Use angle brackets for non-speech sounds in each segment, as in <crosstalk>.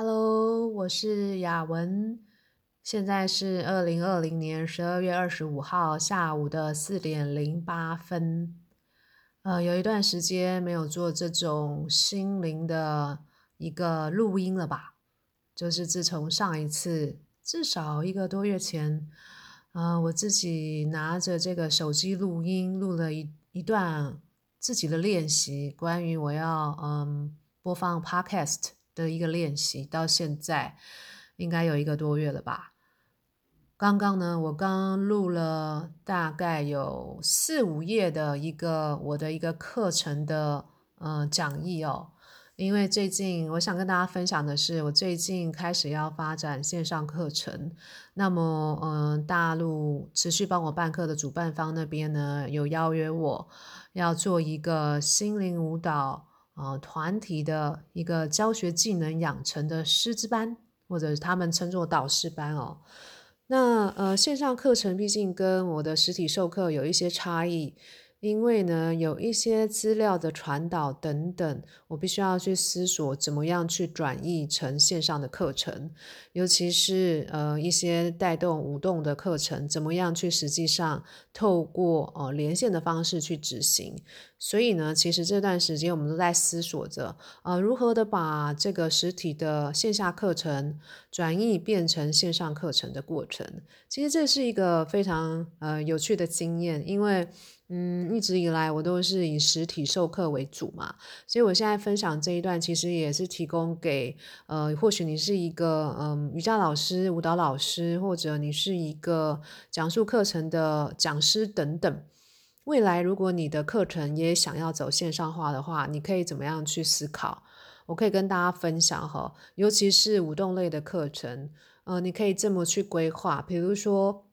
Hello，我是雅文，现在是二零二零年十二月二十五号下午的四点零八分。呃，有一段时间没有做这种心灵的一个录音了吧？就是自从上一次，至少一个多月前，呃，我自己拿着这个手机录音，录了一一段自己的练习，关于我要嗯播放 Podcast。的一个练习到现在应该有一个多月了吧。刚刚呢，我刚录了大概有四五页的一个我的一个课程的呃讲义哦。因为最近我想跟大家分享的是，我最近开始要发展线上课程。那么，嗯、大陆持续帮我办课的主办方那边呢，有邀约我要做一个心灵舞蹈。呃，团体的一个教学技能养成的师资班，或者他们称作导师班哦。那呃，线上课程毕竟跟我的实体授课有一些差异。因为呢，有一些资料的传导等等，我必须要去思索怎么样去转译成线上的课程，尤其是呃一些带动舞动的课程，怎么样去实际上透过呃连线的方式去执行。所以呢，其实这段时间我们都在思索着，呃如何的把这个实体的线下课程转译变成线上课程的过程。其实这是一个非常呃有趣的经验，因为。嗯，一直以来我都是以实体授课为主嘛，所以我现在分享这一段，其实也是提供给呃，或许你是一个嗯、瑜伽老师、舞蹈老师，或者你是一个讲述课程的讲师等等。未来如果你的课程也想要走线上化的话，你可以怎么样去思考？我可以跟大家分享哈，尤其是舞动类的课程，呃，你可以这么去规划，比如说。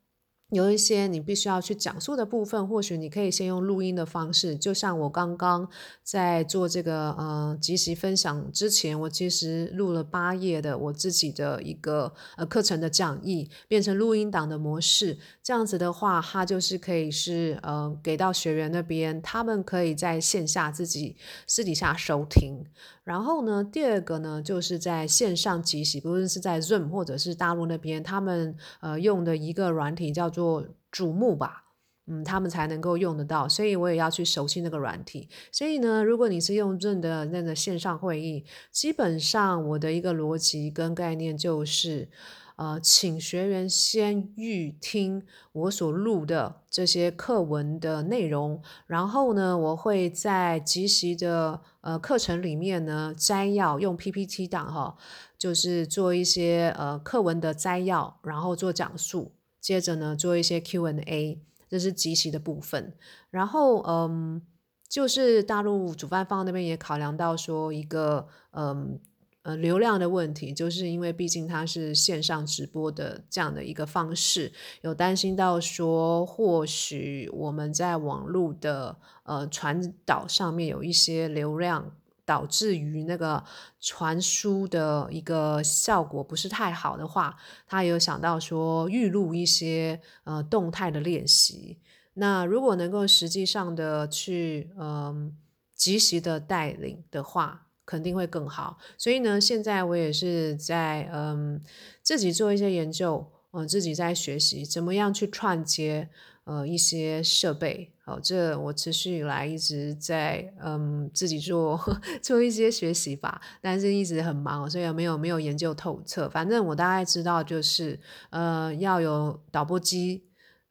有一些你必须要去讲述的部分，或许你可以先用录音的方式，就像我刚刚在做这个呃即席分享之前，我其实录了八页的我自己的一个呃课程的讲义，变成录音档的模式。这样子的话，它就是可以是呃给到学员那边，他们可以在线下自己私底下收听。然后呢，第二个呢，就是在线上即席，不论是在 Zoom 或者是大陆那边，他们呃用的一个软体叫做做瞩目吧，嗯，他们才能够用得到，所以我也要去熟悉那个软体。所以呢，如果你是用 Zoom 的那个线上会议，基本上我的一个逻辑跟概念就是。呃，请学员先预听我所录的这些课文的内容，然后呢，我会在即席的呃课程里面呢摘要，用 PPT 档哈，就是做一些呃课文的摘要，然后做讲述，接着呢做一些 Q&A，这是即席的部分。然后嗯，就是大陆主办方那边也考量到说一个嗯。呃，流量的问题，就是因为毕竟它是线上直播的这样的一个方式，有担心到说，或许我们在网络的呃传导上面有一些流量，导致于那个传输的一个效果不是太好的话，他有想到说预录一些呃动态的练习。那如果能够实际上的去嗯、呃、即时的带领的话。肯定会更好，所以呢，现在我也是在嗯自己做一些研究，嗯、呃，自己在学习怎么样去串接呃一些设备，好、哦，这我持续以来一直在嗯自己做 <laughs> 做一些学习吧，但是一直很忙，所以没有没有研究透彻。反正我大概知道就是呃要有导播机，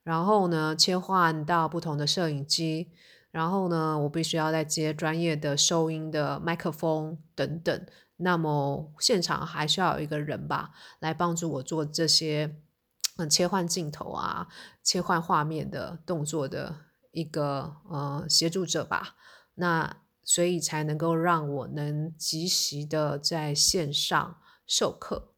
然后呢切换到不同的摄影机。然后呢，我必须要再接专业的收音的麦克风等等。那么现场还需要有一个人吧，来帮助我做这些嗯切换镜头啊、切换画面的动作的一个呃协助者吧。那所以才能够让我能及时的在线上授课，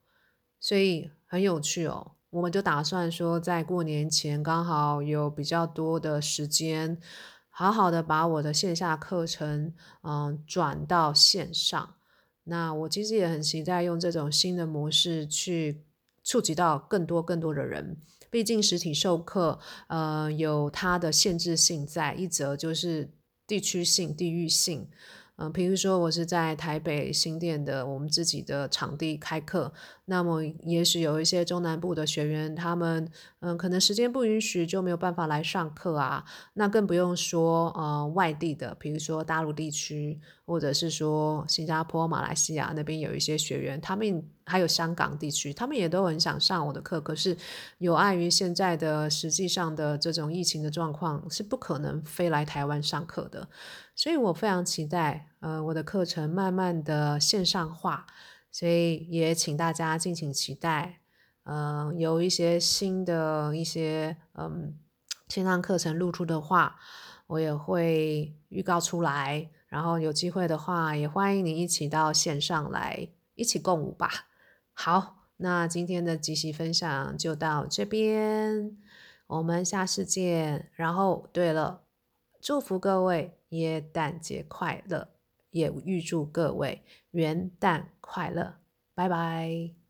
所以很有趣哦。我们就打算说，在过年前刚好有比较多的时间。好好的把我的线下课程，嗯，转到线上。那我其实也很期待用这种新的模式去触及到更多更多的人。毕竟实体授课，呃，有它的限制性在，一则就是地区性、地域性。嗯，比如说我是在台北新店的我们自己的场地开课，那么也许有一些中南部的学员，他们嗯可能时间不允许就没有办法来上课啊，那更不用说呃外地的，比如说大陆地区，或者是说新加坡、马来西亚那边有一些学员，他们还有香港地区，他们也都很想上我的课，可是有碍于现在的实际上的这种疫情的状况，是不可能飞来台湾上课的。所以我非常期待，呃，我的课程慢慢的线上化，所以也请大家敬请期待，呃，有一些新的一些嗯线上课程露出的话，我也会预告出来，然后有机会的话，也欢迎你一起到线上来一起共舞吧。好，那今天的即席分享就到这边，我们下次见。然后，对了，祝福各位。耶诞节快乐，也预祝各位元旦快乐，拜拜。